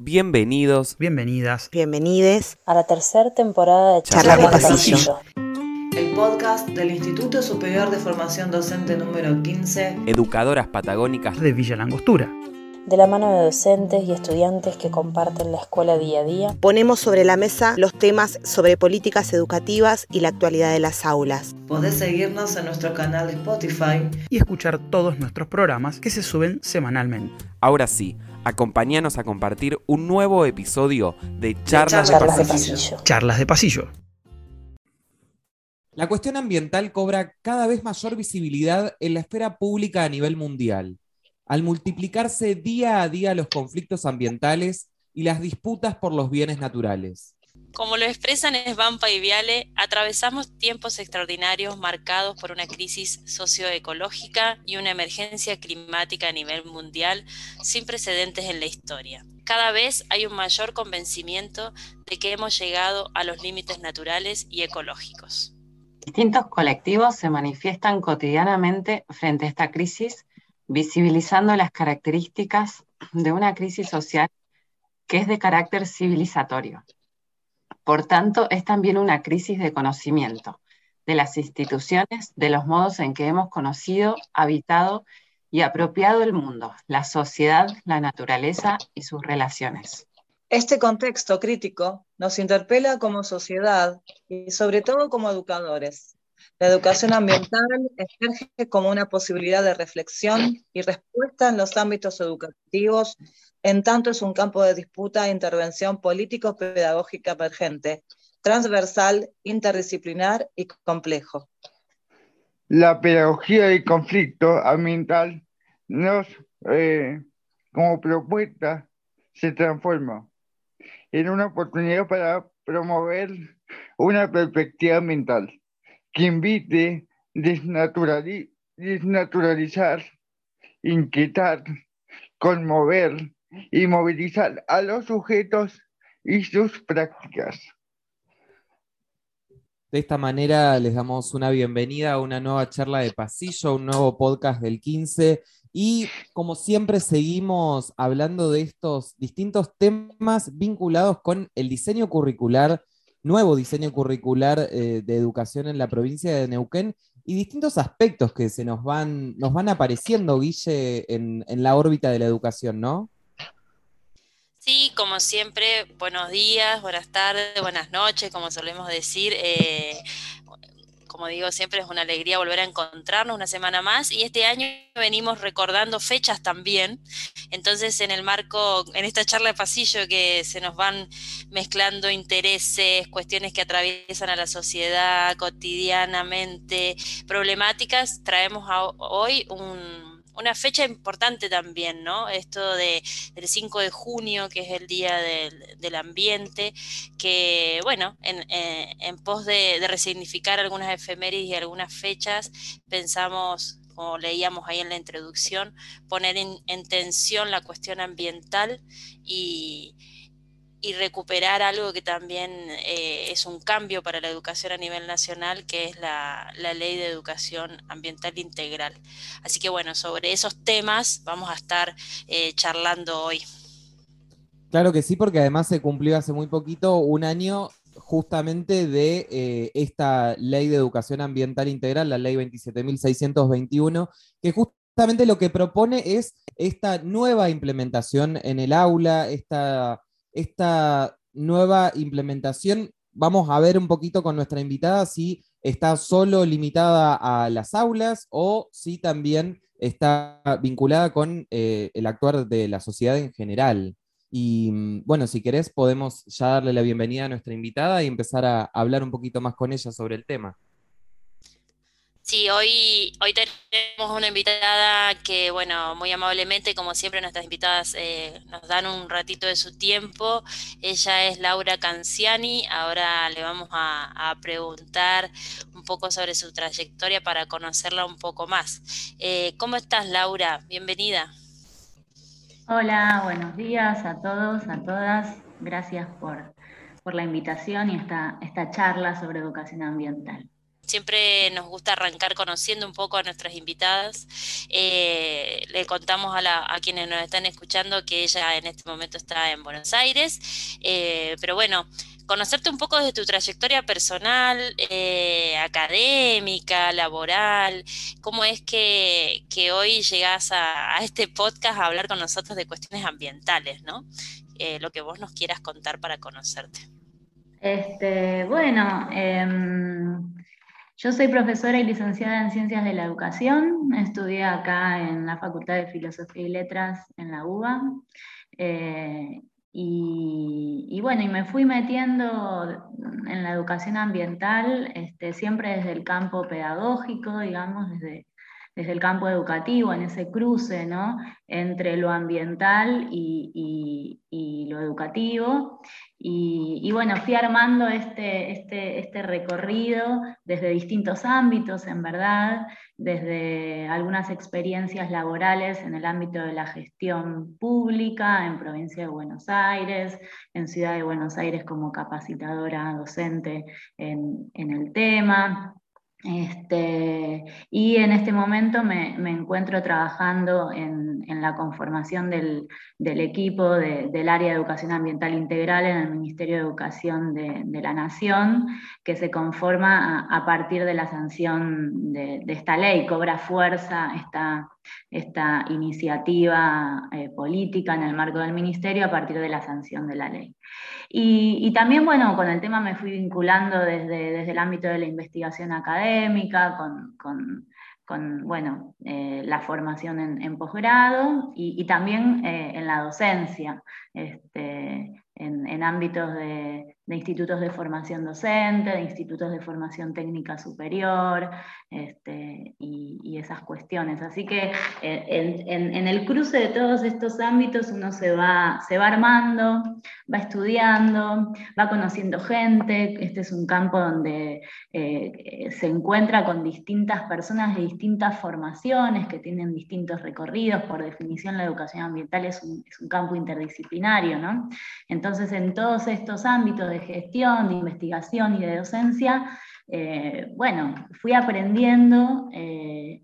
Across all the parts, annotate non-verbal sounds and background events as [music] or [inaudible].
Bienvenidos, Bienvenidas. Bienvenides a la tercera temporada de Charlas de. Pasillo. El podcast del Instituto Superior de Formación Docente número 15. educadoras patagónicas de Villa Langostura. De la mano de docentes y estudiantes que comparten la escuela día a día, ponemos sobre la mesa los temas sobre políticas educativas y la actualidad de las aulas. Podés seguirnos en nuestro canal de Spotify. Y escuchar todos nuestros programas que se suben semanalmente. Ahora sí, acompáñanos a compartir un nuevo episodio de Charlas, de Charlas de Pasillo. Pasillo. Charlas de pasillo. La cuestión ambiental cobra cada vez mayor visibilidad en la esfera pública a nivel mundial, al multiplicarse día a día los conflictos ambientales y las disputas por los bienes naturales. Como lo expresan Svampa y Viale, atravesamos tiempos extraordinarios marcados por una crisis socioecológica y una emergencia climática a nivel mundial sin precedentes en la historia. Cada vez hay un mayor convencimiento de que hemos llegado a los límites naturales y ecológicos. Distintos colectivos se manifiestan cotidianamente frente a esta crisis, visibilizando las características de una crisis social que es de carácter civilizatorio. Por tanto, es también una crisis de conocimiento de las instituciones, de los modos en que hemos conocido, habitado y apropiado el mundo, la sociedad, la naturaleza y sus relaciones. Este contexto crítico nos interpela como sociedad y sobre todo como educadores. La educación ambiental emerge como una posibilidad de reflexión y respuesta en los ámbitos educativos, en tanto es un campo de disputa e intervención político-pedagógica emergente, transversal, interdisciplinar y complejo. la pedagogía del conflicto ambiental nos, eh, como propuesta se transforma en una oportunidad para promover una perspectiva ambiental que invite desnaturali- desnaturalizar, inquietar, conmover y movilizar a los sujetos y sus prácticas. De esta manera les damos una bienvenida a una nueva charla de pasillo, un nuevo podcast del 15 y como siempre seguimos hablando de estos distintos temas vinculados con el diseño curricular, nuevo diseño curricular eh, de educación en la provincia de Neuquén y distintos aspectos que se nos van, nos van apareciendo, Guille, en, en la órbita de la educación, ¿no? Sí, como siempre, buenos días, buenas tardes, buenas noches, como solemos decir. eh, como digo, siempre es una alegría volver a encontrarnos una semana más y este año venimos recordando fechas también. Entonces, en el marco, en esta charla de pasillo que se nos van mezclando intereses, cuestiones que atraviesan a la sociedad cotidianamente, problemáticas, traemos a- hoy un- una fecha importante también, ¿no? Esto de, del 5 de junio, que es el Día del, del Ambiente, que, bueno, en, eh, en pos de, de resignificar algunas efemérides y algunas fechas, pensamos, como leíamos ahí en la introducción, poner en tensión la cuestión ambiental y, y recuperar algo que también eh, es un cambio para la educación a nivel nacional, que es la, ley de educación ambiental integral. Así que bueno, sobre esos temas vamos a estar eh, charlando hoy. Claro que sí, porque además se cumplió hace muy poquito un año justamente de eh, esta ley de educación ambiental integral, la ley 27.621, que justamente lo que propone es esta nueva implementación en el aula, esta, esta nueva implementación. Vamos a ver un poquito con nuestra invitada si está solo limitada a las aulas o si también está vinculada con eh, el actuar de la sociedad en general. Y mm, bueno, si querés, podemos ya darle la bienvenida a nuestra invitada y empezar a hablar un poquito más con ella sobre el tema. Sí, hoy, hoy tenemos una invitada que, bueno, muy amablemente, como siempre, nuestras invitadas eh, nos dan un ratito de su tiempo. Ella es Laura Canciani. Ahora le vamos a, preguntar un poco sobre su trayectoria para conocerla un poco más. Eh, ¿cómo estás, Laura? Bienvenida. Hola, buenos días a todos, a todas. Gracias por, por la invitación y esta, esta charla sobre educación ambiental. Siempre nos gusta arrancar conociendo un poco a nuestras invitadas. Eh, le contamos a, quienes nos están escuchando que ella en este momento está en Buenos Aires, eh, pero bueno, conocerte un poco de tu trayectoria personal, eh, académica, laboral, cómo es que, hoy llegas a, a, este podcast a hablar con nosotros de cuestiones ambientales, ¿no? lo que vos nos quieras contar para conocerte. Este, bueno, em, yo soy profesora y licenciada en Ciencias de la Educación. Estudié acá en la Facultad de Filosofía y Letras en la UBA. Eh, y, bueno, y me fui metiendo en la educación ambiental, este, siempre desde el campo pedagógico, digamos, desde, desde el campo educativo, en ese cruce ¿no? entre lo ambiental y, lo educativo. Y, bueno, fui armando este, este, este, recorrido desde distintos ámbitos, en verdad, desde algunas experiencias laborales en el ámbito de la gestión pública en provincia de Buenos Aires, en Ciudad de Buenos Aires como capacitadora docente en, en el tema este, y en este momento me, encuentro trabajando en, la conformación del, equipo del área de educación ambiental integral en el Ministerio de Educación de, la Nación, que se conforma a, partir de la sanción de, esta ley, cobra fuerza esta, esta iniciativa eh, política en el marco del Ministerio a partir de la sanción de la ley. Y, también, bueno, con el tema me fui vinculando desde, desde el ámbito de la investigación académica, con, bueno, eh, la formación en, posgrado y, también eh, en la docencia. Este, en, ámbitos de, institutos de formación docente, de institutos de formación técnica superior este, y, esas cuestiones. Así que eh, en, el cruce de todos estos ámbitos uno se va, se va armando, va estudiando, va conociendo gente. Este es un campo donde eh, se encuentra con distintas personas de distintas formaciones que tienen distintos recorridos. Por definición, la educación ambiental es un, es un campo interdisciplinario, ¿no? Entonces, en todos estos ámbitos de gestión, de investigación y de docencia, eh, bueno, fui aprendiendo eh,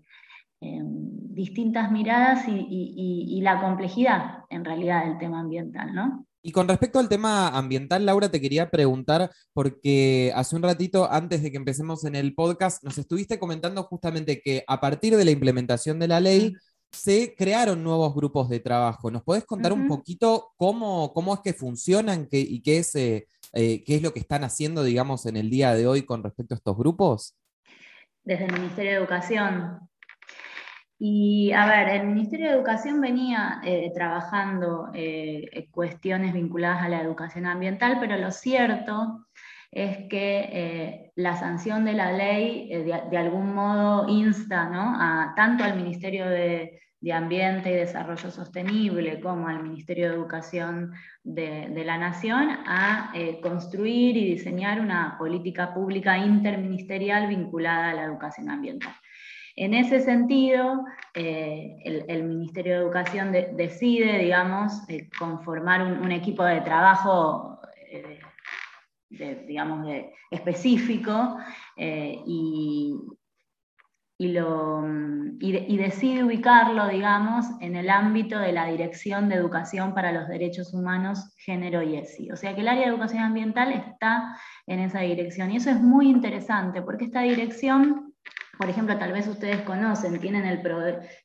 distintas miradas y, la complejidad, en realidad, del tema ambiental, ¿no? Y con respecto al tema ambiental, Laura, te quería preguntar, porque hace un ratito, antes de que empecemos en el podcast, nos estuviste comentando justamente que a partir de la implementación de la ley, se crearon nuevos grupos de trabajo. ¿Nos podés contar un poquito cómo, cómo es que funcionan y qué es, eh, eh, qué es lo que están haciendo, digamos, en el día de hoy con respecto a estos grupos? Desde el Ministerio de Educación. Y a ver, el Ministerio de Educación venía eh, trabajando cuestiones vinculadas a la educación ambiental, pero lo cierto es que la sanción de la ley de, algún modo insta ¿no? a, tanto al Ministerio de, de Ambiente y Desarrollo Sostenible como al Ministerio de Educación de, la Nación a eh, construir y diseñar una política pública interministerial vinculada a la educación ambiental. En ese sentido, eh, el, Ministerio de Educación decide, digamos, eh, conformar un, equipo de trabajo, digamos, específico y, y, lo, mm, y, decide ubicarlo, digamos, en el ámbito de la Dirección de Educación para los Derechos Humanos, Género y ESI. O sea que el área de educación ambiental está en esa dirección. Y eso es muy interesante, porque esta dirección por ejemplo, tal vez ustedes conocen, tienen el,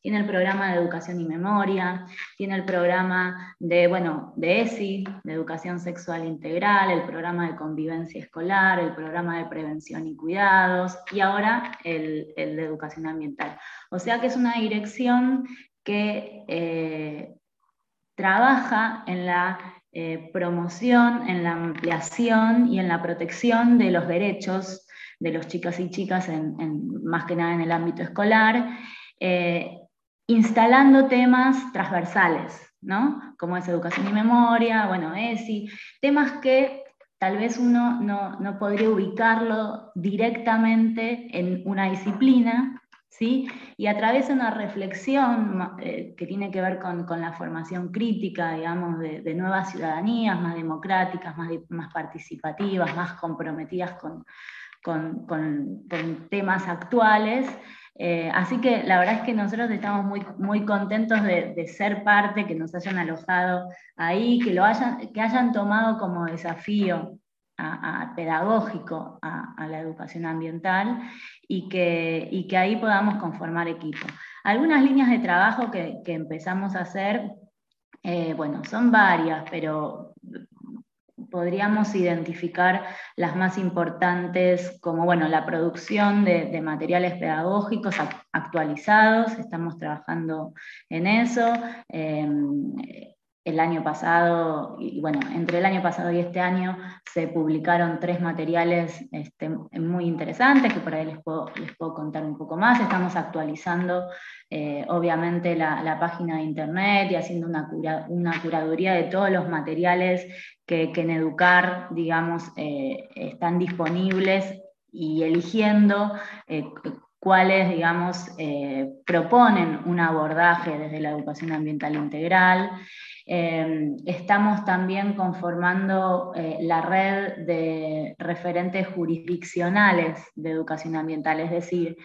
tiene el programa de educación y memoria, tiene el programa de, bueno, de ESI, de educación sexual integral, el programa de convivencia escolar, el programa de prevención y cuidados, y ahora el, de educación ambiental. O sea que es una dirección que eh, trabaja en la eh, promoción, en la ampliación y en la protección de los derechos de los chicos y chicas, en, más que nada en el ámbito escolar, eh, instalando temas transversales, ¿no? como es educación y memoria, bueno, ESI, temas que tal vez uno no, podría ubicarlo directamente en una disciplina, ¿sí? y a través de una reflexión eh, que tiene que ver con, la formación crítica, digamos, de, nuevas ciudadanías más democráticas, más, más participativas, más comprometidas con, con, temas actuales. Eh, así que la verdad es que nosotros estamos muy, muy contentos de, ser parte, que nos hayan alojado ahí, que, lo hayan, que hayan tomado como desafío pedagógico a, la educación ambiental y que, que ahí podamos conformar equipo. Algunas líneas de trabajo que, empezamos a hacer, eh, bueno, son varias, pero podríamos identificar las más importantes como bueno, la producción de, materiales pedagógicos actualizados, estamos trabajando en eso. Em, el año pasado, y bueno, entre el año pasado y este año se publicaron tres materiales este, muy interesantes que por ahí les puedo, contar un poco más. Estamos actualizando eh, obviamente la, página de internet y haciendo una, una curaduría de todos los materiales que, en Educar, digamos, eh, están disponibles y eligiendo eh, cuáles, digamos, proponen un abordaje desde la educación ambiental integral. Em, estamos también conformando eh, la red de referentes jurisdiccionales de educación ambiental, es decir,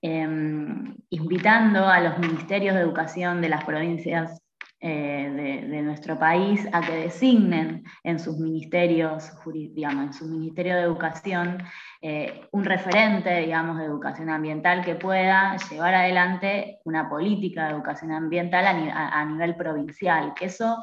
em, invitando a los ministerios de educación de las provincias eh, de, nuestro país a que designen en sus ministerios, digamos, en su Ministerio de Educación, eh, un referente, digamos, de educación ambiental que pueda llevar adelante una política de educación ambiental a, a nivel provincial, que eso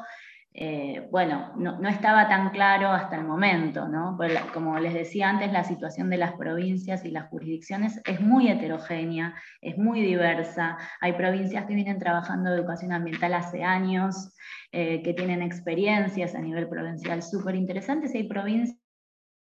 eh, bueno, no, estaba tan claro hasta el momento, ¿no? Pues como les decía antes, la situación de las provincias y las jurisdicciones es muy heterogénea, es muy diversa. Hay provincias que vienen trabajando educación ambiental hace años, eh, que tienen experiencias a nivel provincial súper interesantes, y hay provincias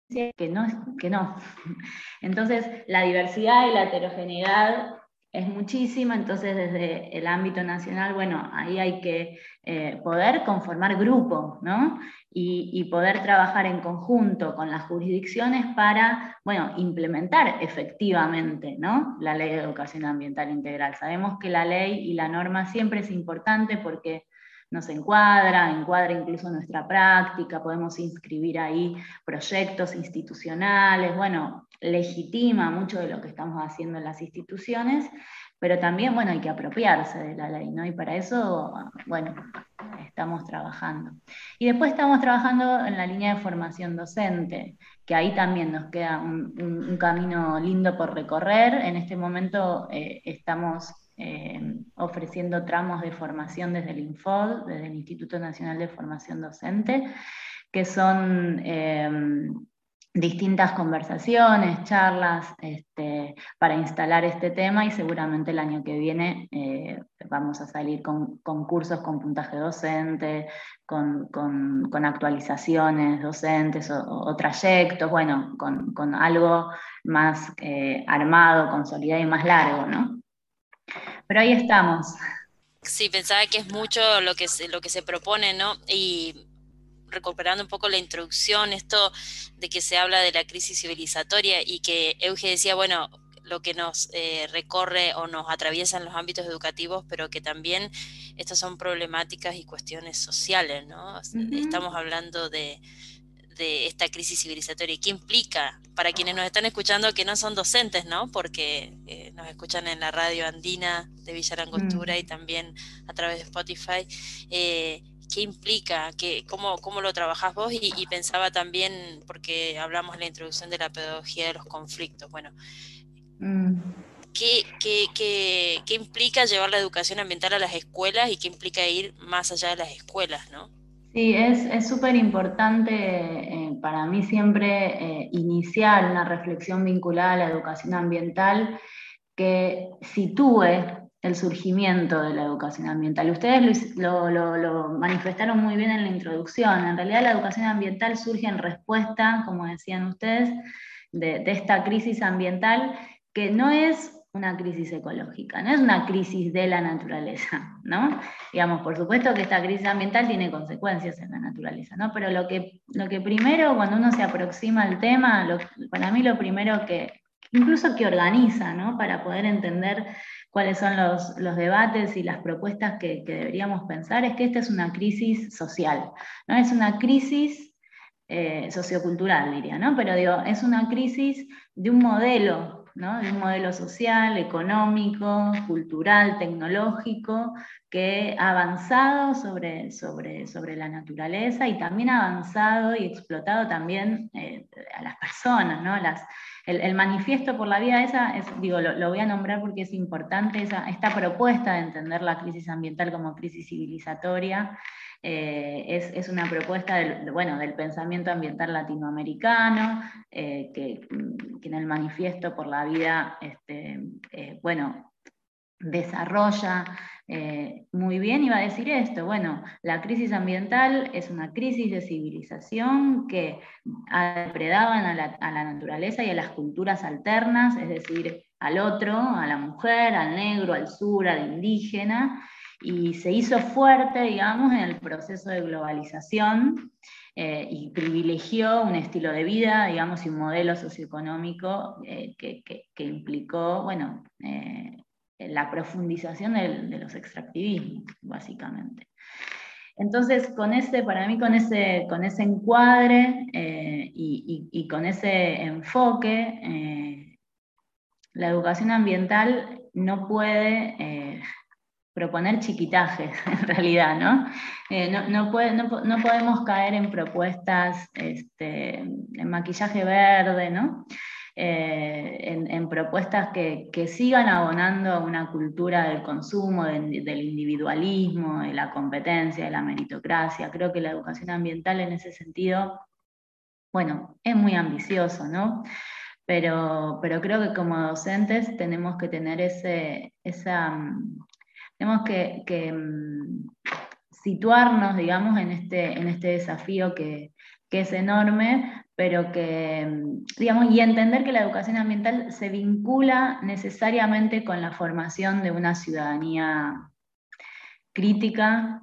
que no, que no. [laughs] Entonces, la diversidad y la heterogeneidad es muchísima, entonces desde el ámbito nacional, bueno, ahí hay que eh, poder conformar grupo, ¿no? Y, poder trabajar en conjunto con las jurisdicciones para, bueno, implementar efectivamente, ¿no? La ley de educación ambiental integral. Sabemos que la ley y la norma siempre es importante porque nos encuadra, encuadra incluso nuestra práctica, podemos inscribir ahí proyectos institucionales, bueno, legitima mucho de lo que estamos haciendo en las instituciones, pero también, bueno, hay que apropiarse de la ley, ¿no? Y para eso, bueno, estamos trabajando. Y después estamos trabajando en la línea de formación docente, que ahí también nos queda un, camino lindo por recorrer. En este momento eh, estamos eh, ofreciendo tramos de formación desde el INFOD, desde el Instituto Nacional de Formación Docente, que son eh, distintas conversaciones, charlas este, para instalar este tema y seguramente el año que viene eh, vamos a salir con, cursos con puntaje docente, con, actualizaciones docentes o, trayectos, bueno, con, algo más armado, consolidado y más largo, ¿no? Pero ahí estamos. Sí, pensaba que es mucho lo que se, lo que se propone, ¿no? Recuperando un poco la introducción, esto de que se habla de la crisis civilizatoria y que Euge decía, bueno, lo que nos eh, recorre o nos atraviesa en los ámbitos educativos, pero que también estas son problemáticas y cuestiones sociales, ¿no? Estamos hablando de, de esta crisis civilizatoria y qué implica para quienes nos están escuchando que no son docentes, ¿no? Porque eh, nos escuchan en la radio andina de Villarangostura mm. y también a través de Spotify. Eh, ¿Qué implica? ¿Qué, cómo, ¿Cómo lo trabajás vos? Y, pensaba también, porque hablamos en la introducción de la pedagogía de los conflictos, bueno, mm. ¿qué, qué, qué, qué implica llevar la educación ambiental a las escuelas y qué implica ir más allá de las escuelas, ¿no? Sí, es súper importante eh, para mí siempre eh, iniciar una reflexión vinculada a la educación ambiental que sitúe el surgimiento de la educación ambiental. Ustedes lo, manifestaron muy bien en la introducción. En realidad la educación ambiental surge en respuesta, como decían ustedes, de, esta crisis ambiental que no es una crisis ecológica, no es una crisis de la naturaleza, ¿no? Digamos, por supuesto que esta crisis ambiental tiene consecuencias en la naturaleza, ¿no? Pero lo que, lo que primero, cuando uno se aproxima al tema, para mí lo primero que, incluso que organiza, ¿no? Para poder entender cuáles son los, debates y las propuestas que, que, deberíamos pensar, es que esta es una crisis social, ¿no? Es una crisis eh, sociocultural, diría, ¿no? Pero digo, es una crisis de un modelo, ¿no? De un modelo social, económico, cultural, tecnológico, que ha avanzado sobre, sobre, sobre la naturaleza y también ha avanzado y explotado también eh, a las personas, ¿no? Las, el, manifiesto por la vida esa, es, digo, lo, voy a nombrar porque es importante, esa, esta propuesta de entender la crisis ambiental como crisis civilizatoria, eh, es, una propuesta del, bueno, del pensamiento ambiental latinoamericano, eh, que, en el manifiesto por la vida, este, eh, bueno, desarrolla muy bien, iba a decir esto, bueno, la crisis ambiental es una crisis de civilización que depredaban a la, la naturaleza y a las culturas alternas, es decir, al otro, a la mujer, al negro, al sur, al indígena, y se hizo fuerte, digamos, en el proceso de globalización eh, y privilegió un estilo de vida, digamos, y un modelo socioeconómico eh, que, implicó, bueno, eh, la profundización de, los extractivismos, básicamente. Entonces, con ese, para mí, con ese, con ese encuadre y, y, con ese enfoque, la educación ambiental no puede proponer chiquitajes, [laughs] en realidad, ¿no? Eh, no, podemos caer en propuestas este, en maquillaje verde, ¿no? Eh, en, propuestas que, sigan abonando a una cultura del consumo, del individualismo, de la competencia, de la meritocracia. Creo que la educación ambiental en ese sentido, bueno, es muy ambicioso, ¿no? Pero, pero creo que como docentes tenemos que tener ese, esa, tenemos que, mm, situarnos, digamos, en este, en este desafío que, es enorme, pero que, mm, digamos, y entender que la educación ambiental se vincula necesariamente con la formación de una ciudadanía crítica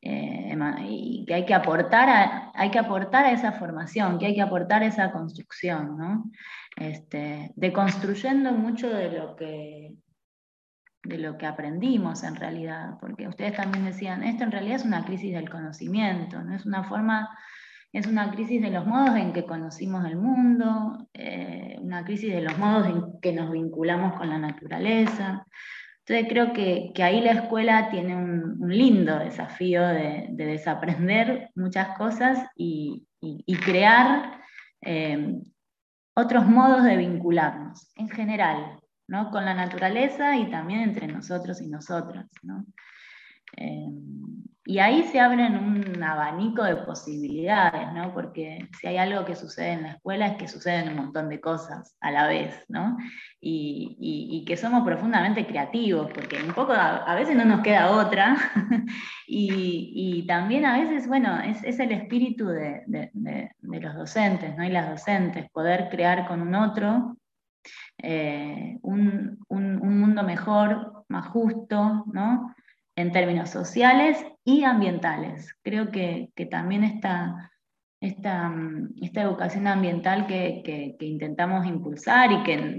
eh, y que hay que, aportar a, hay que aportar a esa formación, que hay que aportar a esa construcción, ¿no? Este, deconstruyendo mucho de lo que de lo que aprendimos en realidad, porque ustedes también decían, esto en realidad es una crisis del conocimiento, no es una forma, es una crisis de los modos en que conocimos el mundo, eh, una crisis de los modos en que nos vinculamos con la naturaleza. Entonces creo que, ahí la escuela tiene un, lindo desafío de, desaprender muchas cosas y, crear eh, otros modos de vincularnos en general, con la naturaleza y también entre nosotros y nosotras. Eh, y ahí se abren un abanico de posibilidades, porque si hay algo que sucede en la escuela es que suceden un montón de cosas a la vez, y, que somos profundamente creativos, porque un poco a, veces no nos queda otra, [laughs] y, también a veces, bueno, es, el espíritu de, los docentes y las docentes, poder crear con un otro eh, un, mundo mejor, más justo, ¿no? En términos sociales y ambientales. Creo que, también esta, esta, esta, educación ambiental que, intentamos impulsar y que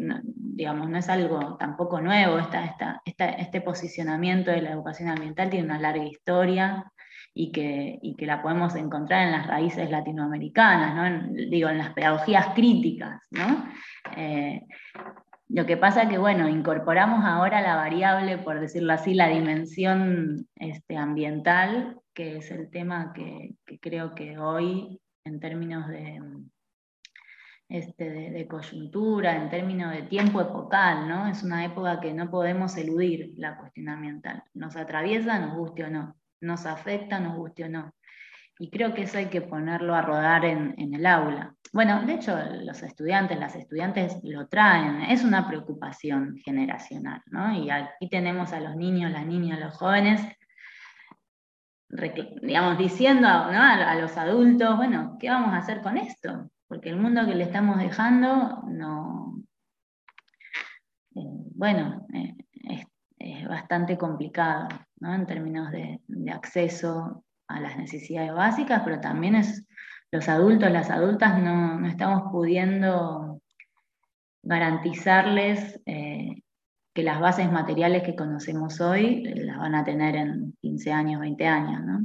digamos, no es algo tampoco nuevo, esta, este posicionamiento de la educación ambiental tiene una larga historia y que, que la podemos encontrar en las raíces latinoamericanas, ¿no? digo, en las pedagogías críticas. ¿no? Eh, lo que pasa que, bueno, incorporamos ahora la variable, por decirlo así, la dimensión este, ambiental, que es el tema que, creo que hoy, en términos de, este, de, coyuntura, en términos de tiempo epocal, ¿no? Es una época que no podemos eludir la cuestión ambiental. Nos atraviesa, nos guste o no. Nos afecta, nos guste o no. Y creo que eso hay que ponerlo a rodar en, el aula. Bueno, de hecho, los estudiantes, las estudiantes lo traen, es una preocupación generacional, ¿no? Y aquí tenemos a los niños, las niñas, los jóvenes, digamos, diciendo a, los adultos, bueno, ¿qué vamos a hacer con esto? Porque el mundo que le estamos dejando no, eh, bueno, eh, es, bastante complicado, ¿no? En términos de acceso a las necesidades básicas, pero también es los adultos, las adultas no, estamos pudiendo garantizarles eh, que las bases materiales que conocemos hoy las van a tener en 15 años, 20 años. ¿no?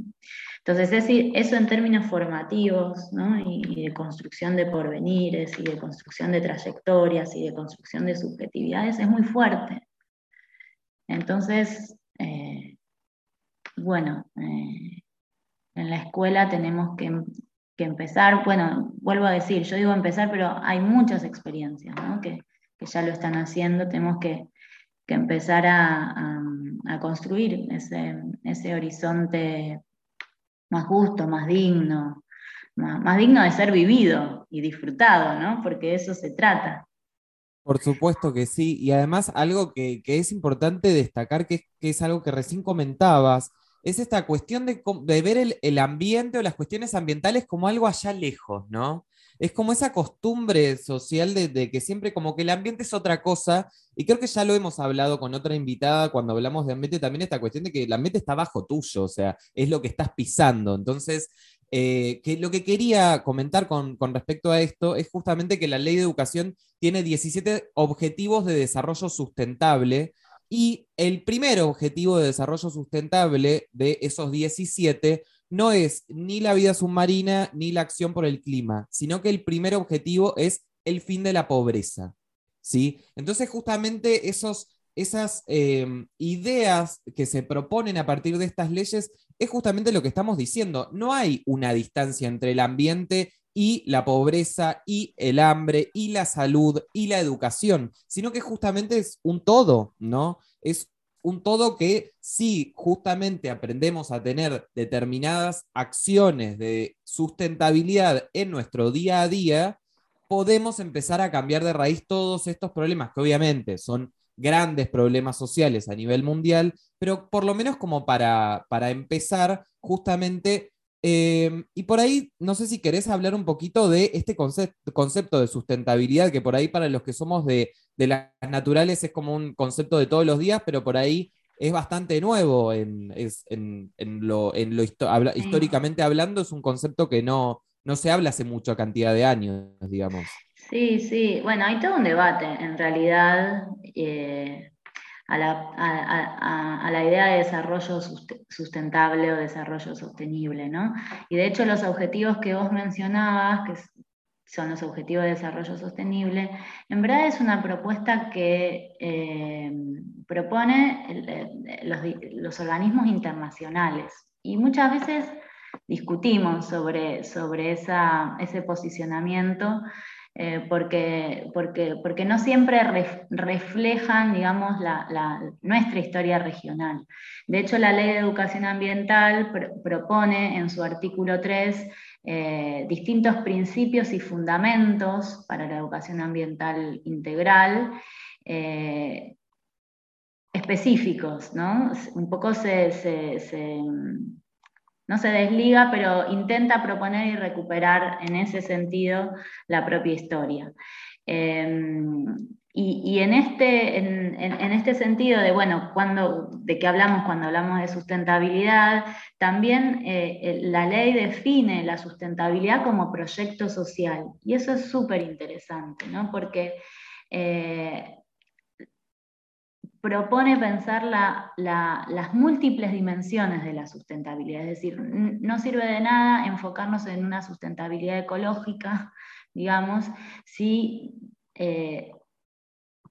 Entonces, eso en términos formativos y, de construcción de porvenires y de construcción de trayectorias y de construcción de subjetividades es muy fuerte. Entonces, eh, bueno, eh, en la escuela tenemos que, empezar, bueno, vuelvo a decir, yo digo empezar, pero hay muchas experiencias que, ya lo están haciendo, tenemos que, empezar a, construir ese, ese horizonte más justo, más digno, más, digno de ser vivido y disfrutado, ¿no? Porque de eso se trata. Por supuesto que sí, y además algo que, es importante destacar, que, es algo que recién comentabas, es esta cuestión de, ver el, el, ambiente o las cuestiones ambientales como algo allá lejos, ¿no? es como esa costumbre social de, que siempre como que el ambiente es otra cosa, y creo que ya lo hemos hablado con otra invitada cuando hablamos de ambiente, también esta cuestión de que el ambiente está bajo tuyo, o sea, es lo que estás pisando. Entonces, eh, que lo que quería comentar con, con, respecto a esto es justamente que la ley de educación tiene 17 objetivos de desarrollo sustentable y el primer objetivo de desarrollo sustentable de esos 17 no es ni la vida submarina ni la acción por el clima, sino que el primer objetivo es el fin de la pobreza. ¿sí? Entonces, justamente esos, esas em, ideas que se proponen a partir de estas leyes es justamente lo que estamos diciendo. No hay una distancia entre el ambiente y la pobreza y el hambre y la salud y la educación, sino que justamente es un todo, ¿no? Es un todo que si justamente aprendemos a tener determinadas acciones de sustentabilidad en nuestro día a día, podemos empezar a cambiar de raíz todos estos problemas, que obviamente son grandes problemas sociales a nivel mundial, pero por lo menos como para, para empezar justamente Em, y por ahí, no sé si querés hablar un poquito de este concepto de sustentabilidad, que por ahí para los que somos de, las naturales es como un concepto de todos los días, pero por ahí es bastante nuevo en, lo, históricamente hablando, es un concepto que no, no se habla hace mucha cantidad de años, digamos. Sí, sí, bueno, hay todo un debate en realidad. Eh, a la, idea de desarrollo sustentable o desarrollo sostenible. ¿no? Y de hecho los objetivos que vos mencionabas, que son los objetivos de desarrollo sostenible, en verdad es una propuesta que eh, propone los, organismos internacionales. Y muchas veces discutimos sobre, sobre ese posicionamiento eh, porque, porque, porque, no siempre reflejan, digamos, nuestra historia regional. De hecho, la Ley de Educación Ambiental propone en su artículo 3 eh, distintos principios y fundamentos para la educación ambiental integral. Eh, específicos, ¿no? Un poco se no se desliga, pero intenta proponer y recuperar en ese sentido la propia historia. Em, y, en, este, en, este sentido de, bueno, cuando, de qué hablamos cuando hablamos de sustentabilidad, también eh, la ley define la sustentabilidad como proyecto social. Y eso es súper interesante, ¿no? Porque eh, propone pensar las múltiples dimensiones de la sustentabilidad. Es decir, no sirve de nada enfocarnos en una sustentabilidad ecológica, [laughs] digamos, si eh,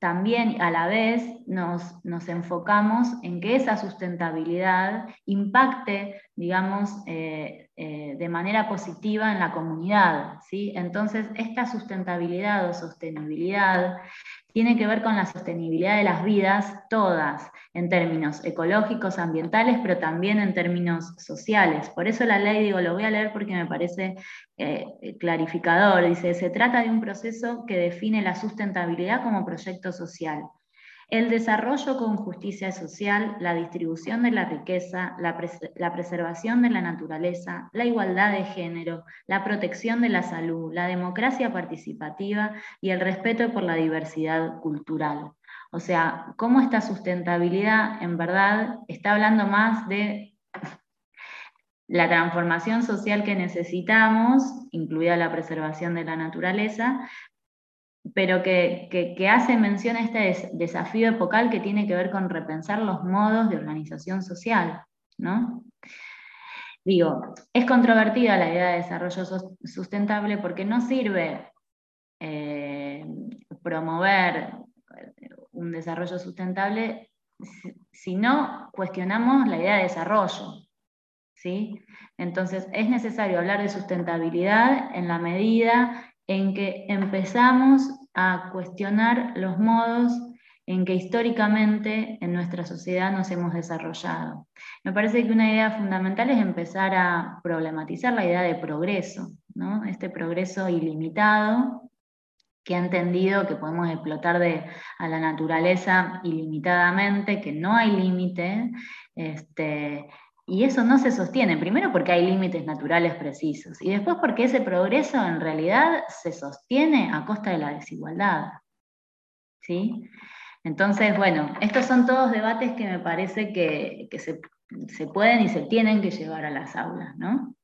también a la vez nos, nos, enfocamos en que esa sustentabilidad impacte, digamos, eh, eh, de manera positiva en la comunidad. ¿sí? Entonces, esta sustentabilidad o sostenibilidad tiene que ver con la sostenibilidad de las vidas todas, en términos ecológicos, ambientales, pero también en términos sociales. Por eso la ley, digo, lo voy a leer porque me parece eh, clarificador. Dice, se trata de un proceso que define la sustentabilidad como proyecto social el desarrollo con justicia social, la distribución de la riqueza, la, preservación de la naturaleza, la igualdad de género, la protección de la salud, la democracia participativa y el respeto por la diversidad cultural. O sea, cómo esta sustentabilidad en verdad está hablando más de la transformación social que necesitamos, incluida la preservación de la naturaleza, pero que, hace mención a este desafío epocal que tiene que ver con repensar los modos de organización social, ¿no? Digo, es controvertida la idea de desarrollo sustentable porque no sirve eh, promover un desarrollo sustentable si no cuestionamos la idea de desarrollo. ¿sí? Entonces, es necesario hablar de sustentabilidad en la medida en que empezamos a cuestionar los modos en que históricamente en nuestra sociedad nos hemos desarrollado. Me parece que una idea fundamental es empezar a problematizar la idea de progreso, ¿no? este progreso ilimitado que ha entendido que podemos explotar a la naturaleza ilimitadamente, que no hay límite, este, y eso no se sostiene, primero porque hay límites naturales precisos, y después porque ese progreso en realidad se sostiene a costa de la desigualdad. ¿sí? Entonces, bueno, estos son todos debates que me parece que, se, se, pueden y se tienen que llevar a las aulas, ¿no?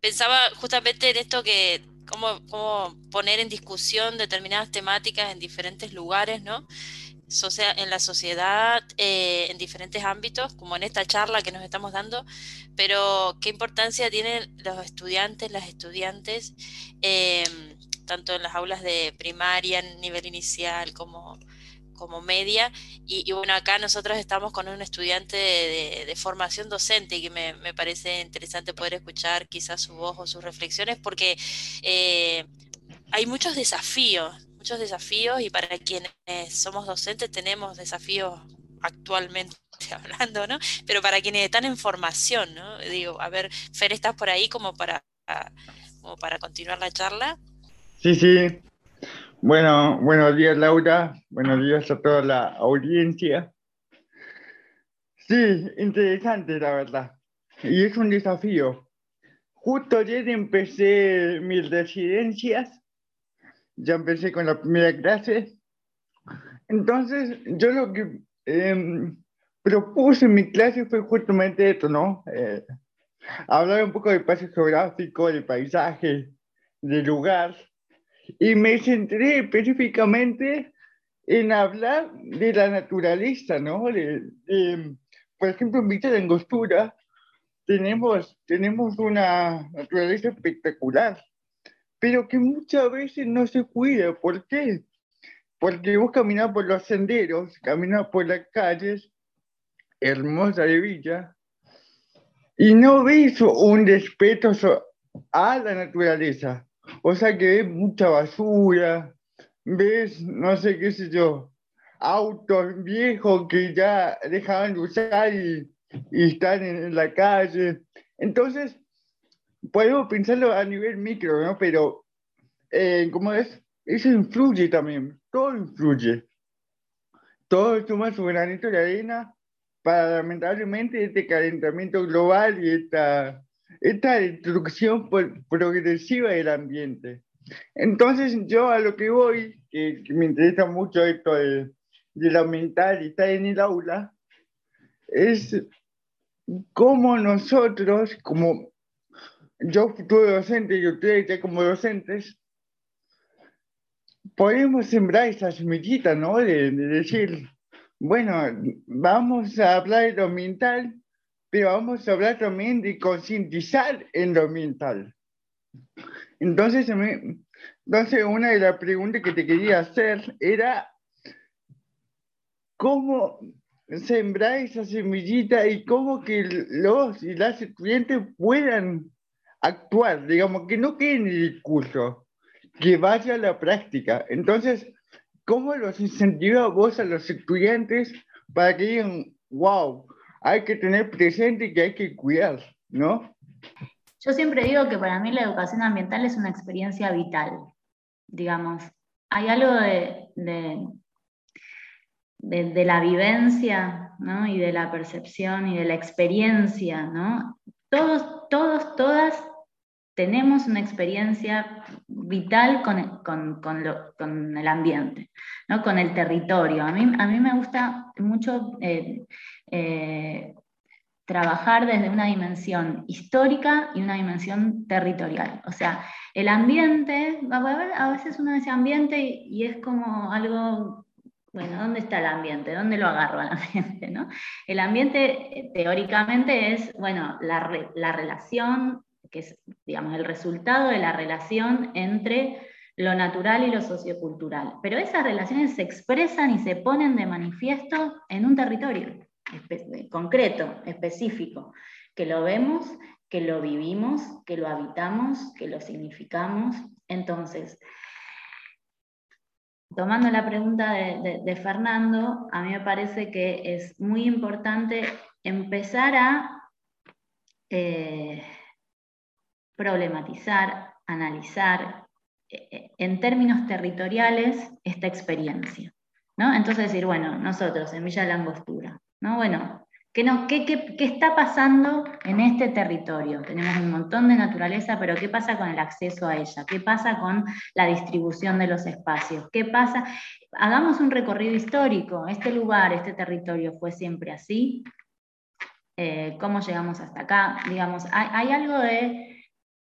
Pensaba justamente en esto que cómo, cómo poner en discusión determinadas temáticas en diferentes lugares, ¿no? En la sociedad, eh, en diferentes ámbitos, como en esta charla que nos estamos dando, pero qué importancia tienen los estudiantes, las estudiantes, em, tanto en las aulas de primaria, nivel inicial, como, como media. Y, bueno, acá nosotros estamos con un estudiante de, formación docente que me, me, parece interesante poder escuchar quizás su voz o sus reflexiones porque eh, hay muchos desafíos, muchos desafíos y para quienes somos docentes tenemos desafíos actualmente [laughs] hablando, ¿no? Pero para quienes están en formación, ¿no? Digo, a ver, Fer, ¿estás por ahí como para, como para continuar la charla? Sí, sí, bueno, buenos días Laura, buenos días a toda la audiencia. Sí, interesante la verdad. Y es un desafío. Justo ayer empecé mis residencias, ya empecé con la primera clase. Entonces, yo lo que em, propuse en mi clase fue justamente esto, ¿no? Eh, hablar un poco del espacio geográfico, del paisaje, del lugar y me centré específicamente en hablar de la naturaleza, ¿no? por ejemplo, en Vista de Angostura tenemos, tenemos una naturaleza espectacular, pero que muchas veces no se cuida. ¿Por qué? Porque vos caminas por los senderos, caminas por las calles hermosas de Villa, y no ves un respeto a la naturaleza. O sea que ves mucha basura, ves, no sé qué sé yo, autos viejos que ya dejaban de usar y, están en, la calle. Entonces, podemos pensarlo a nivel micro, ¿no? Pero, eh, como es, eso influye también, todo influye. Todo suma su granito de arena para lamentablemente este calentamiento global y esta esta destrucción progresiva del ambiente. Entonces yo a lo que voy, que, me interesa mucho esto de, de la mental y estar en el aula, es cómo nosotros, como yo futuro docente y ustedes como docentes, podemos sembrar esa semillita, ¿no? De, de, decir, bueno, vamos a hablar de lo mental, pero vamos a hablar también de concientizar en lo mental. Entonces, entonces, una de las preguntas que te quería hacer era, ¿cómo sembrar esa semillita y cómo que los y las estudiantes puedan actuar, digamos, que no quede en el discurso, que vaya a la práctica. Entonces, ¿cómo los incentiva vos a los estudiantes para que digan, wow, hay que tener presente que hay que cuidar, ¿no? Yo siempre digo que para mí la educación ambiental es una experiencia vital, digamos. Hay algo de, de, la vivencia ¿no? y de la percepción y de la experiencia, ¿no? Todos, todos, todas tenemos una experiencia vital con, con, con, el ambiente, ¿no? con el territorio. A mí, a mí me gusta mucho eh, eh, trabajar desde una dimensión histórica y una dimensión territorial. O sea, el ambiente, a veces uno dice ambiente y es como algo, bueno, ¿dónde está el ambiente? ¿Dónde lo agarro al ambiente? [laughs] ¿no? El ambiente eh, teóricamente es, bueno, la, la relación, que es, digamos, el resultado de la relación entre lo natural y lo sociocultural. Pero esas relaciones se expresan y se ponen de manifiesto en un territorio concreto, específico, que lo vemos, que lo vivimos, que lo habitamos, que lo significamos. Entonces, tomando la pregunta de, Fernando, a mí me parece que es muy importante empezar a eh, problematizar, analizar eh, eh, en términos territoriales esta experiencia. ¿no? Entonces decir, bueno, nosotros en Villa Langostura, ¿no? Bueno, ¿qué, qué, está pasando en este territorio? Tenemos un montón de naturaleza, pero ¿qué pasa con el acceso a ella? ¿Qué pasa con la distribución de los espacios? ¿Qué pasa? Hagamos un recorrido histórico. Este lugar, este territorio fue siempre así. Eh, ¿Cómo llegamos hasta acá? Digamos, hay, algo de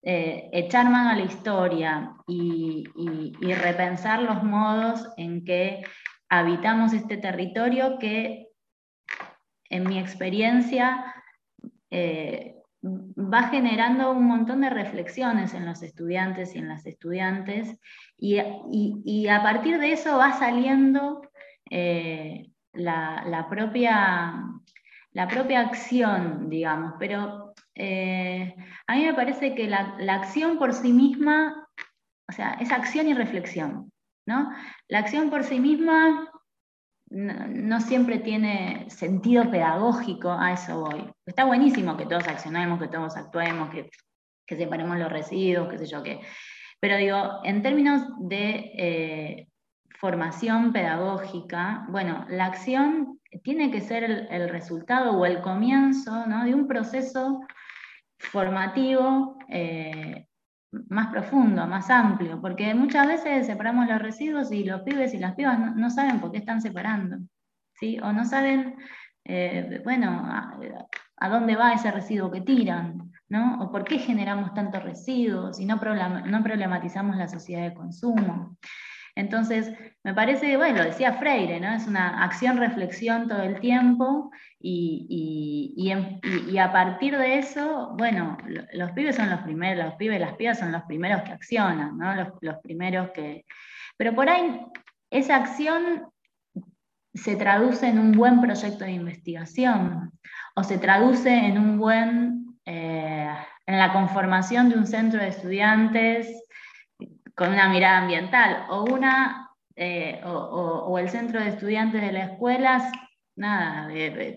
eh, echar mano a la historia y, repensar los modos en que habitamos este territorio que en mi experiencia, eh, va generando un montón de reflexiones en los estudiantes y en las estudiantes, y, a partir de eso va saliendo eh, la, propia, la propia acción, digamos, pero eh, a mí me parece que la, acción por sí misma, o sea, es acción y reflexión, ¿no? La acción por sí misma no, siempre tiene sentido pedagógico, a eso voy. Está buenísimo que todos accionemos, que todos actuemos, que, separemos los residuos, qué sé yo qué. Pero digo, en términos de eh, formación pedagógica, bueno, la acción tiene que ser el, resultado o el comienzo de un proceso formativo eh, más profundo, más amplio, porque muchas veces separamos los residuos y los pibes y las pibas no, saben por qué están separando, ¿sí? o no saben, eh, bueno, a, dónde va ese residuo que tiran, ¿no? o por qué generamos tantos residuos y no, no problematizamos la sociedad de consumo. Entonces, me parece, bueno, lo decía Freire, ¿no? Es una acción-reflexión todo el tiempo y, y, a partir de eso, bueno, los pibes son los primeros, los pibes y las pibas son los primeros que accionan, ¿no? Los, primeros que... Pero por ahí esa acción se traduce en un buen proyecto de investigación o se traduce en un buen, eh, en la conformación de un centro de estudiantes con una mirada ambiental, o, una, eh, o, el centro de estudiantes de las escuelas, nada,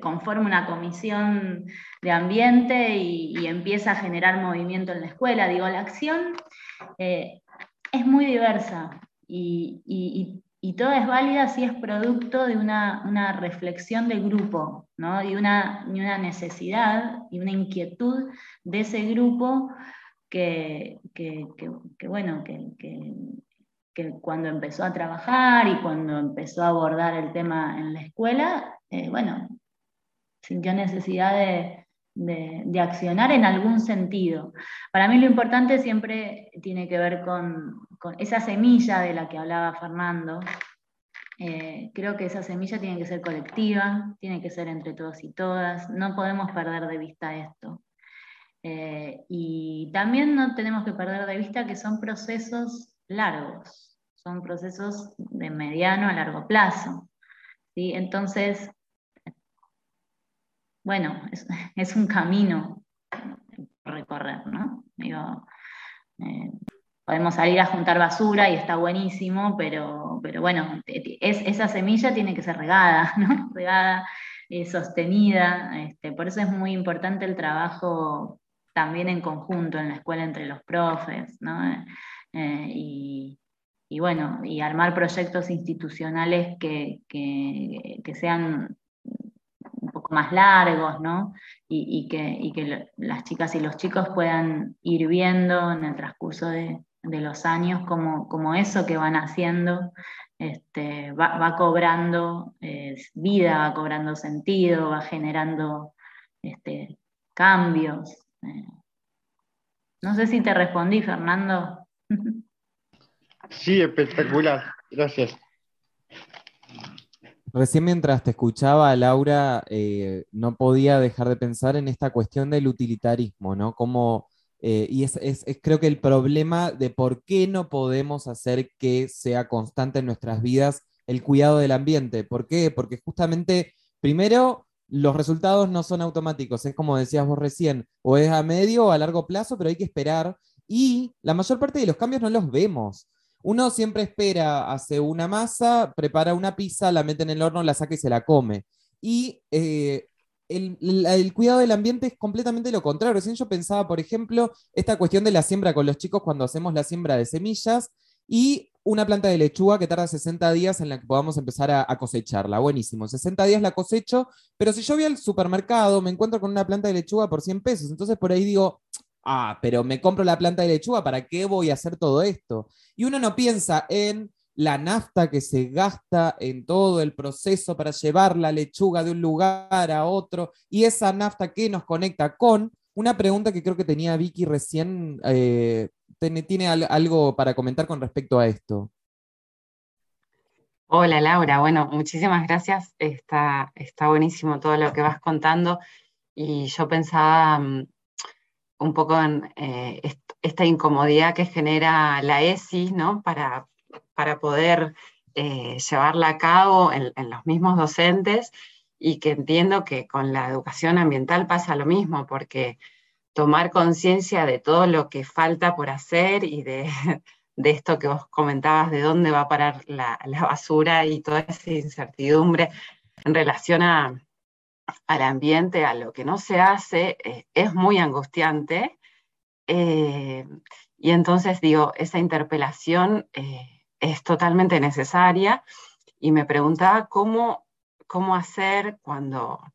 conforma una comisión de ambiente y, empieza a generar movimiento en la escuela. Digo, la acción eh, es muy diversa y, y, toda es válida si es producto de una, reflexión del grupo, ¿no? y, una, y una necesidad y una inquietud de ese grupo que, bueno, que, cuando empezó a trabajar y cuando empezó a abordar el tema en la escuela, eh, bueno, sintió necesidad de, accionar en algún sentido. Para mí lo importante siempre tiene que ver con, esa semilla de la que hablaba Fernando. Eh, creo que esa semilla tiene que ser colectiva, tiene que ser entre todos y todas. No podemos perder de vista esto. Eh, y también no tenemos que perder de vista que son procesos largos, son procesos de mediano a largo plazo. ¿sí? Entonces, bueno, es, [laughs] un camino recorrer, ¿no? Eh, podemos salir a juntar basura y está buenísimo, pero, pero bueno, esa semilla tiene que ser regada, [laughs] ¿no? Regada, eh, sostenida. Este, por eso es muy importante el trabajo también en conjunto en la escuela entre los profes, ¿no? Eh, y, bueno, y armar proyectos institucionales que, sean un poco más largos, ¿no? Y, que, las chicas y los chicos puedan ir viendo en el transcurso de, los años como, eso que van haciendo este, va, cobrando eh, vida, va cobrando sentido, va generando este, cambios. No sé si te respondí, Fernando. Sí, espectacular. Gracias. Recién mientras te escuchaba, Laura, eh, no podía dejar de pensar en esta cuestión del utilitarismo, ¿no? Como, eh, y es, creo que el problema de por qué no podemos hacer que sea constante en nuestras vidas el cuidado del ambiente. ¿Por qué? Porque justamente, primero, los resultados no son automáticos, es como decías vos recién, o es a medio o a largo plazo, pero hay que esperar. Y la mayor parte de los cambios no los vemos. Uno siempre espera, hace una masa, prepara una pizza, la mete en el horno, la saca y se la come. Y eh, el, cuidado del ambiente es completamente lo contrario. Recién yo pensaba, por ejemplo, esta cuestión de la siembra con los chicos cuando hacemos la siembra de semillas y una planta de lechuga que tarda 60 días en la que podamos empezar a, cosecharla. Buenísimo, 60 días la cosecho, pero si yo voy al supermercado me encuentro con una planta de lechuga por 100 pesos, entonces por ahí digo, ah, pero me compro la planta de lechuga, ¿para qué voy a hacer todo esto? Y uno no piensa en la nafta que se gasta en todo el proceso para llevar la lechuga de un lugar a otro y esa nafta que nos conecta con una pregunta que creo que tenía Vicky recién, eh, tiene, algo para comentar con respecto a esto. Hola Laura, bueno, muchísimas gracias. Está, está buenísimo todo lo que vas contando y yo pensaba mm, un poco en eh, esta incomodidad que genera la ESI, ¿no? Para, para poder eh, llevarla a cabo en, los mismos docentes y que entiendo que con la educación ambiental pasa lo mismo, porque tomar conciencia de todo lo que falta por hacer y de, [laughs] esto que vos comentabas, de dónde va a parar la, basura y toda esa incertidumbre en relación a, al ambiente, a lo que no se hace, eh, es muy angustiante. Eh, y entonces digo, esa interpelación eh, es totalmente necesaria y me preguntaba cómo, cómo hacer cuando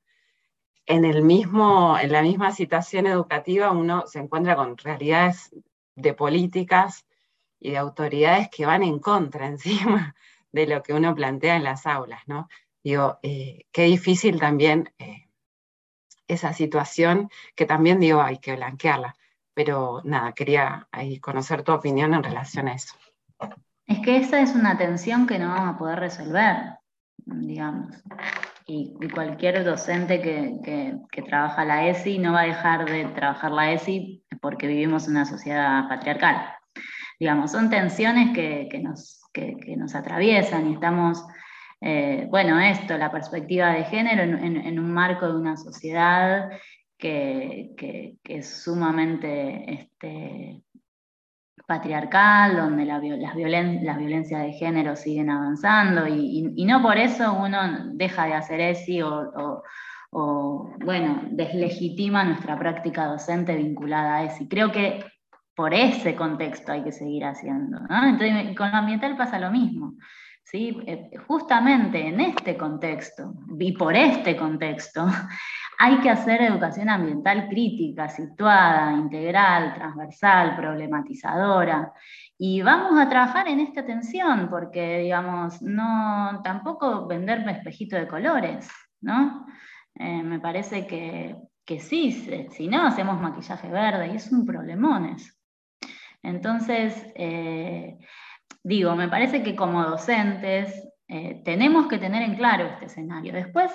en, el mismo, en la misma situación educativa uno se encuentra con realidades de políticas y de autoridades que van en contra [laughs] encima de lo que uno plantea en las aulas, ¿no? Digo, eh, qué difícil también eh, esa situación, que también digo, hay que blanquearla. Pero nada, quería conocer tu opinión en relación a eso. Es que esa es una tensión que no vamos a poder resolver, digamos. Y, cualquier docente que, que, trabaja la ESI no va a dejar de trabajar la ESI porque vivimos en una sociedad patriarcal. Digamos, son tensiones que, nos, nos atraviesan y estamos eh, bueno, esto, la perspectiva de género en, un marco de una sociedad que, es sumamente este, patriarcal, donde las, violencias de género siguen avanzando y, no por eso uno deja de hacer eso o, bueno, deslegitima nuestra práctica docente vinculada a eso. Y creo que por ese contexto hay que seguir haciendo. Entonces, con lo ambiental pasa lo mismo. ¿sí? Eh, justamente en este contexto y por este contexto hay que hacer educación ambiental crítica, situada, integral, transversal, problematizadora. Y vamos a trabajar en esta tensión, porque, digamos, no, tampoco venderme espejito de colores, ¿no? Eh, me parece que, sí, si no hacemos maquillaje verde, y es un problemón. Entonces, eh, digo, me parece que como docentes eh, tenemos que tener en claro este escenario. Después,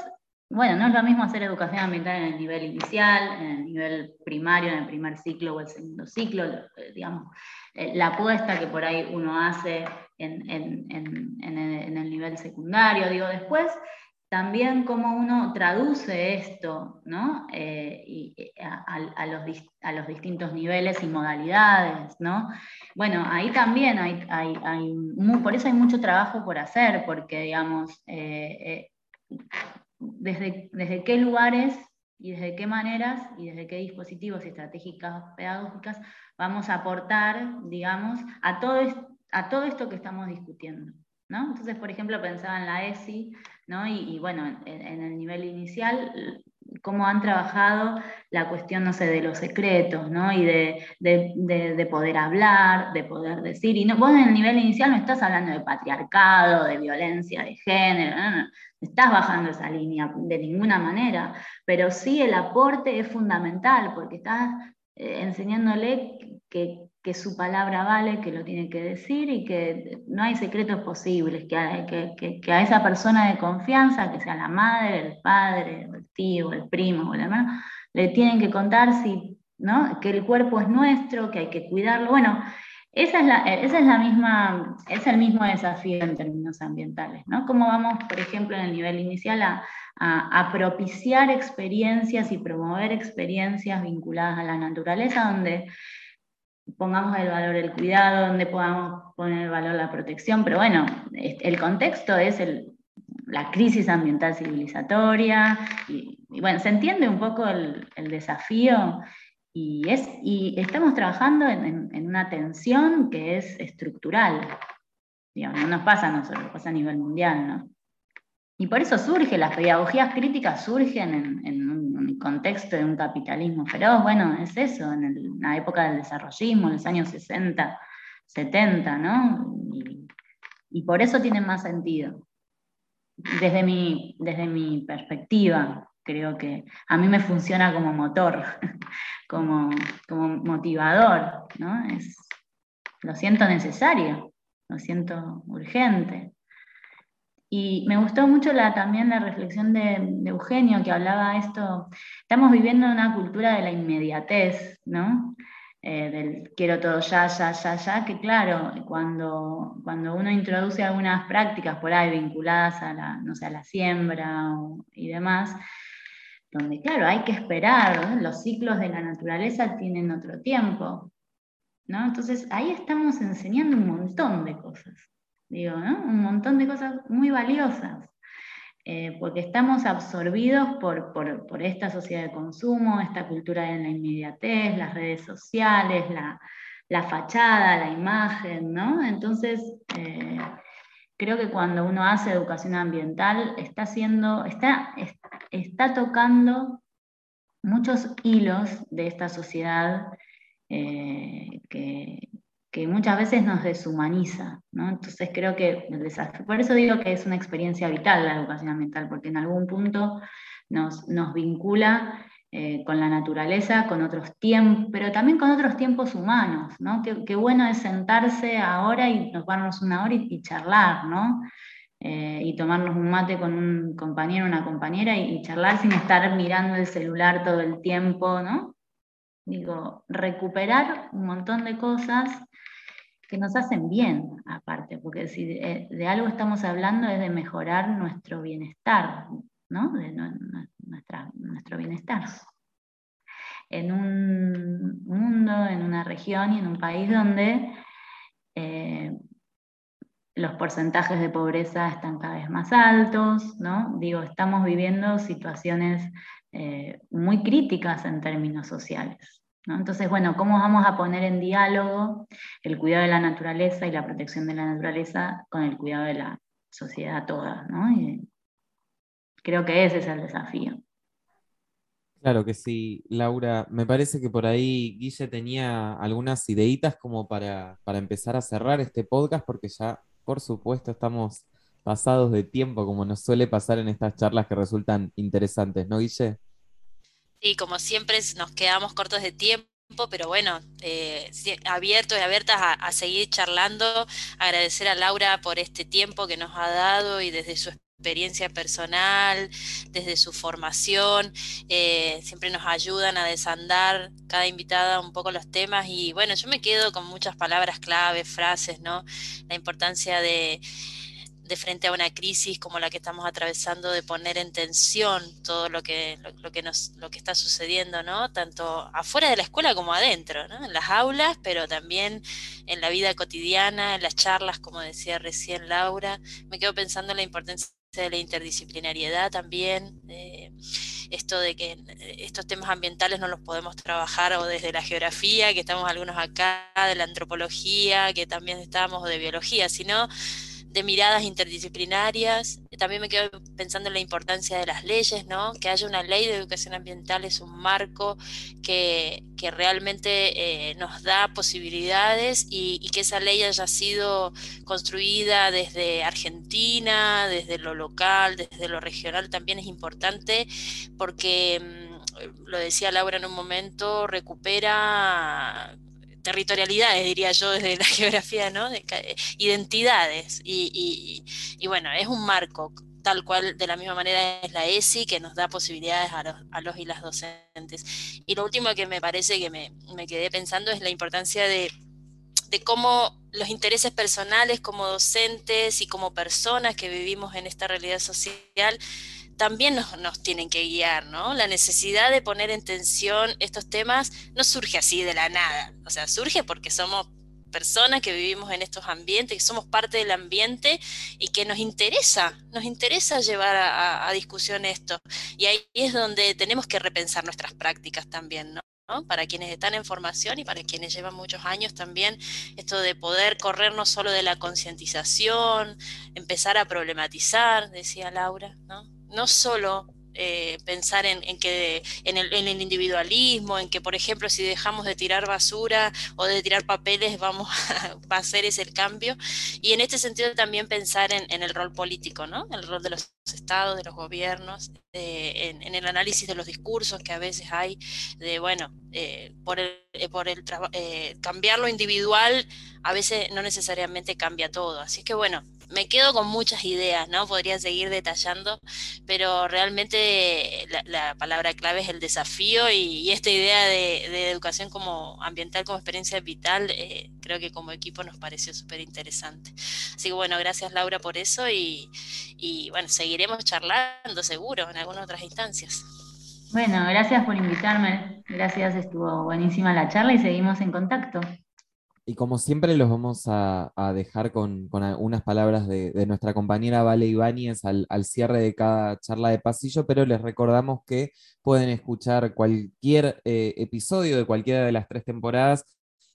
bueno, no es lo mismo hacer educación ambiental en el nivel inicial, en el nivel primario, en el primer ciclo o el segundo ciclo, eh, digamos, eh, la apuesta que por ahí uno hace en, en el nivel secundario, digo, después también cómo uno traduce esto ¿no? Eh, a, los, a, los, distintos niveles y modalidades. ¿no? Bueno, ahí también hay, hay, por eso hay mucho trabajo por hacer, porque digamos, desde, desde qué lugares y desde qué maneras y desde qué dispositivos estratégicas pedagógicas vamos a aportar, digamos, a todo, a todo esto que estamos discutiendo. Entonces, por ejemplo, pensaba en la ESI, ¿no? y, bueno, en, el nivel inicial, cómo han trabajado la cuestión, no sé, de los secretos, ¿no? Y de, poder hablar, de poder decir. Y no, vos en el nivel inicial no estás hablando de patriarcado, de violencia de género, no, estás bajando esa línea de ninguna manera, pero sí el aporte es fundamental porque estás eh, enseñándole que, su palabra vale, que lo tiene que decir y que no hay secretos posibles, que, que, a esa persona de confianza, que sea la madre, el padre, el tío, el primo o el hermano, le tienen que contar si, ¿no? que el cuerpo es nuestro, que hay que cuidarlo. Bueno, esa es, la, esa es la misma, es el mismo desafío en términos ambientales, ¿no? Cómo vamos, por ejemplo, en el nivel inicial a, a, propiciar experiencias y promover experiencias vinculadas a la naturaleza, donde pongamos el valor del cuidado, donde podamos poner el valor la protección, pero bueno, el contexto es el, la crisis ambiental civilizatoria, y, bueno, se entiende un poco el, desafío y, es, y estamos trabajando en, una tensión que es estructural. no nos pasa a nosotros, pasa a nivel mundial, ¿no? Y por eso surge, las pedagogías críticas surgen en, un contexto de un capitalismo feroz. Bueno, es eso, en, la época del desarrollismo, en los años 60, 70, ¿no? Y, por eso tienen más sentido. Desde mi, desde mi perspectiva, creo que a mí me funciona como motor, [laughs] como, como motivador, ¿no? Es, lo siento necesario, lo siento urgente. Y me gustó mucho también la reflexión de, Eugenio que hablaba esto, estamos viviendo una cultura de la inmediatez, ¿no? Eh, del quiero todo ya, ya, ya, ya, que claro, cuando, cuando uno introduce algunas prácticas por ahí vinculadas a la, no sé, a la siembra y demás, donde claro, hay que esperar, los ciclos de la naturaleza tienen otro tiempo, ¿no? Entonces ahí estamos enseñando un montón de cosas Un montón de cosas muy valiosas, eh, porque estamos absorbidos por, esta sociedad de consumo, esta cultura de la inmediatez, las redes sociales, la, fachada, la imagen, ¿no? Entonces, eh, creo que cuando uno hace educación ambiental, está haciendo, está, está tocando muchos hilos de esta sociedad eh, que, que muchas veces nos deshumaniza, ¿no? Entonces creo que el desafío, por eso digo que es una experiencia vital la educación ambiental, porque en algún punto nos, nos vincula eh, con la naturaleza, con otros tiempos, pero también con otros tiempos humanos, ¿no? Qué, bueno es sentarse ahora y tomarnos una hora y, charlar, ¿no? Eh, y tomarnos un mate con un compañero, una compañera y, y charlar sin estar mirando el celular todo el tiempo, ¿no? Digo, recuperar un montón de cosas que nos hacen bien, aparte, porque si de, algo estamos hablando es de mejorar nuestro bienestar, ¿no? Nuestro bienestar. En un mundo, en una región y en un país donde eh, los porcentajes de pobreza están cada vez más altos, ¿no? Digo, estamos viviendo situaciones eh, muy críticas en términos sociales. Entonces, bueno, ¿cómo vamos a poner en diálogo el cuidado de la naturaleza y la protección de la naturaleza con el cuidado de la sociedad toda? creo que ese es el desafío. Claro que sí, Laura. Me parece que por ahí Guille tenía algunas ideitas como para, para empezar a cerrar este podcast, porque ya, por supuesto, estamos pasados de tiempo, como nos suele pasar en estas charlas que resultan interesantes, ¿no, Guille? Sí, como siempre nos quedamos cortos de tiempo, pero bueno, eh, abiertos y abiertas a, seguir charlando. Agradecer a Laura por este tiempo que nos ha dado y desde su experiencia personal, desde su formación, eh, siempre nos ayudan a desandar cada invitada un poco los temas y bueno, yo me quedo con muchas palabras clave, frases, ¿no? La importancia de de frente a una crisis como la que estamos atravesando, de poner en tensión todo lo que, lo, que, nos, lo que está sucediendo, ¿no? Tanto afuera de la escuela como adentro, ¿no? En las aulas, pero también en la vida cotidiana, en las charlas, como decía recién Laura. Me quedo pensando en la importancia de la interdisciplinariedad también, esto de que estos temas ambientales no los podemos trabajar o desde la geografía, que estamos algunos acá, de la antropología, que también estamos, de biología, sino de miradas interdisciplinarias. También me quedo pensando en la importancia de las leyes, ¿no? Que haya una ley de educación ambiental es un marco que, que realmente eh, nos da posibilidades y, que esa ley haya sido construida desde Argentina, desde lo local, desde lo regional, también es importante porque, mm, lo decía Laura en un momento, recupera territorialidades, diría yo, desde la [laughs] geografía, ¿no? De, identidades. Y, y, bueno, es un marco, tal cual, de la misma manera es la ESI, que nos da posibilidades a los, a los y las docentes. Y lo último que me parece que me, me quedé pensando es la importancia de, de cómo los intereses personales como docentes y como personas que vivimos en esta realidad social también nos, tienen que guiar, ¿no? La necesidad de poner en tensión estos temas no surge así de la nada, o sea, surge porque somos personas que vivimos en estos ambientes, que somos parte del ambiente y que nos interesa, nos interesa llevar a, discusión esto. Y ahí es donde tenemos que repensar nuestras prácticas también, ¿no? Para quienes están en formación y para quienes llevan muchos años también, esto de poder correr no solo de la concientización, empezar a problematizar, decía Laura, ¿no? No solo eh, pensar en, que en el, individualismo, en que por ejemplo si dejamos de tirar basura o de tirar papeles vamos [laughs] a, va a ese cambio y en este sentido también pensar en, el rol político, ¿no? El rol de los estados, de los gobiernos, eh, en, el análisis de los discursos que a veces hay de bueno eh, por el por el cambiar lo individual a veces no necesariamente cambia todo, así que bueno me quedo con muchas ideas, ¿no? Podría seguir detallando, pero realmente la, palabra clave es el desafío y, esta idea de, educación como ambiental, como experiencia vital, eh, creo que como equipo nos pareció súper interesante. Así que bueno, gracias Laura por eso y, y bueno, seguiremos charlando seguro en algunas otras instancias. Bueno, gracias por invitarme. Gracias, estuvo buenísima la charla y seguimos en contacto. Y como siempre los vamos a, dejar con, unas palabras de, nuestra compañera Vale Ibáñez al, cierre de cada charla de pasillo, pero les recordamos que pueden escuchar cualquier eh, episodio de cualquiera de las tres temporadas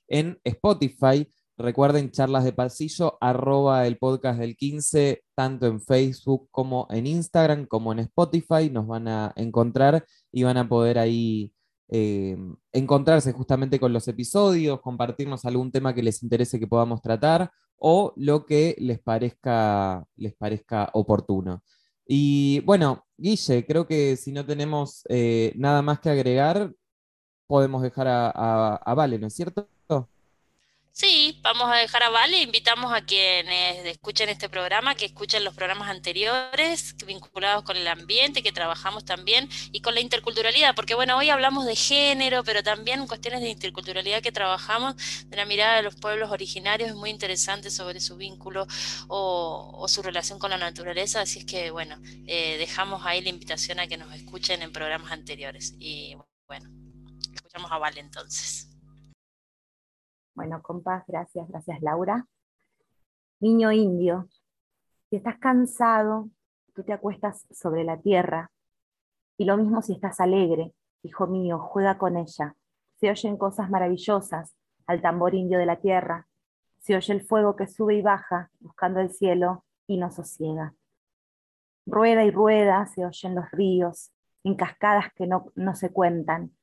en Spotify. Recuerden charlas de pasillo, arroba el podcast del 15, tanto en Facebook como en Instagram, como en Spotify. Nos van a encontrar y van a poder ahí eh, encontrarse justamente con los episodios, compartirnos algún tema que les interese que podamos tratar o lo que les parezca, les parezca oportuno. Y bueno, Guille, creo que si no tenemos eh, nada más que agregar, podemos dejar a Vale, ¿no es cierto? Sí, vamos a dejar a Vale, invitamos a quienes escuchen este programa, que escuchen los programas anteriores vinculados con el ambiente, que trabajamos también, y con la interculturalidad, porque bueno, hoy hablamos de género, pero también cuestiones de interculturalidad que trabajamos de la mirada de los pueblos originarios, es muy interesante sobre su vínculo o, su relación con la naturaleza, así es que bueno, eh, dejamos ahí la invitación a que nos escuchen en programas anteriores. Y bueno, escuchamos a Vale entonces. Bueno, compas, gracias, gracias Laura. Niño indio, si estás cansado, tú te acuestas sobre la tierra. Y lo mismo si estás alegre, hijo mío, juega con ella. Se oyen cosas maravillosas al tambor indio de la tierra. Se oye el fuego que sube y baja buscando el cielo y no sosiega. Rueda y rueda se oyen los ríos, en cascadas que no, no se cuentan.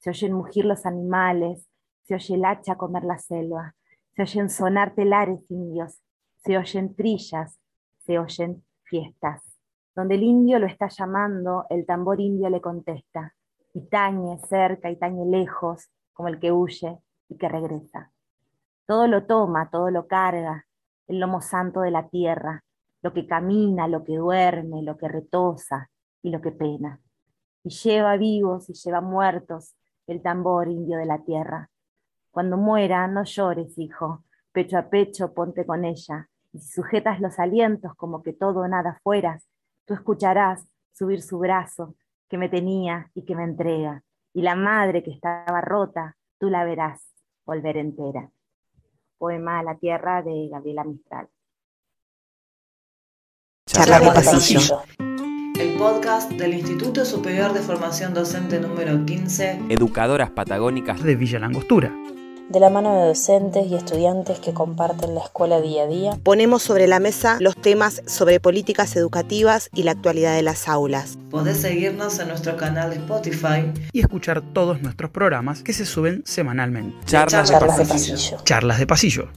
Se oyen mugir los animales, se oye el hacha comer la selva, se oyen sonar telares indios, se oyen trillas, se oyen fiestas. Donde el indio lo está llamando, el tambor indio le contesta, y tañe cerca y tañe lejos, como el que huye y que regresa. Todo lo toma, todo lo carga, el lomo santo de la tierra, lo que camina, lo que duerme, lo que retosa y lo que pena. Y lleva vivos y lleva muertos el tambor indio de la tierra. Cuando muera, no llores, hijo, pecho a pecho ponte con ella, y si sujetas los alientos como que todo o nada fueras, tú escucharás subir su brazo, que me tenía y que me entrega, y la madre que estaba rota, tú la verás volver entera. Poema a la tierra de Gabriela Mistral. Charla de pasillo. El podcast del Instituto Superior de Formación Docente número 15. Educadoras Patagónicas de Villa Langostura De la mano de docentes y estudiantes que comparten la escuela día a día, Ponemos sobre la mesa los temas sobre políticas educativas y la actualidad de las aulas. Podés seguirnos en nuestro canal de Spotify. Y escuchar todos nuestros programas que se suben semanalmente. Charlas de charlas de pasillo. pasillo. Charlas de pasillo.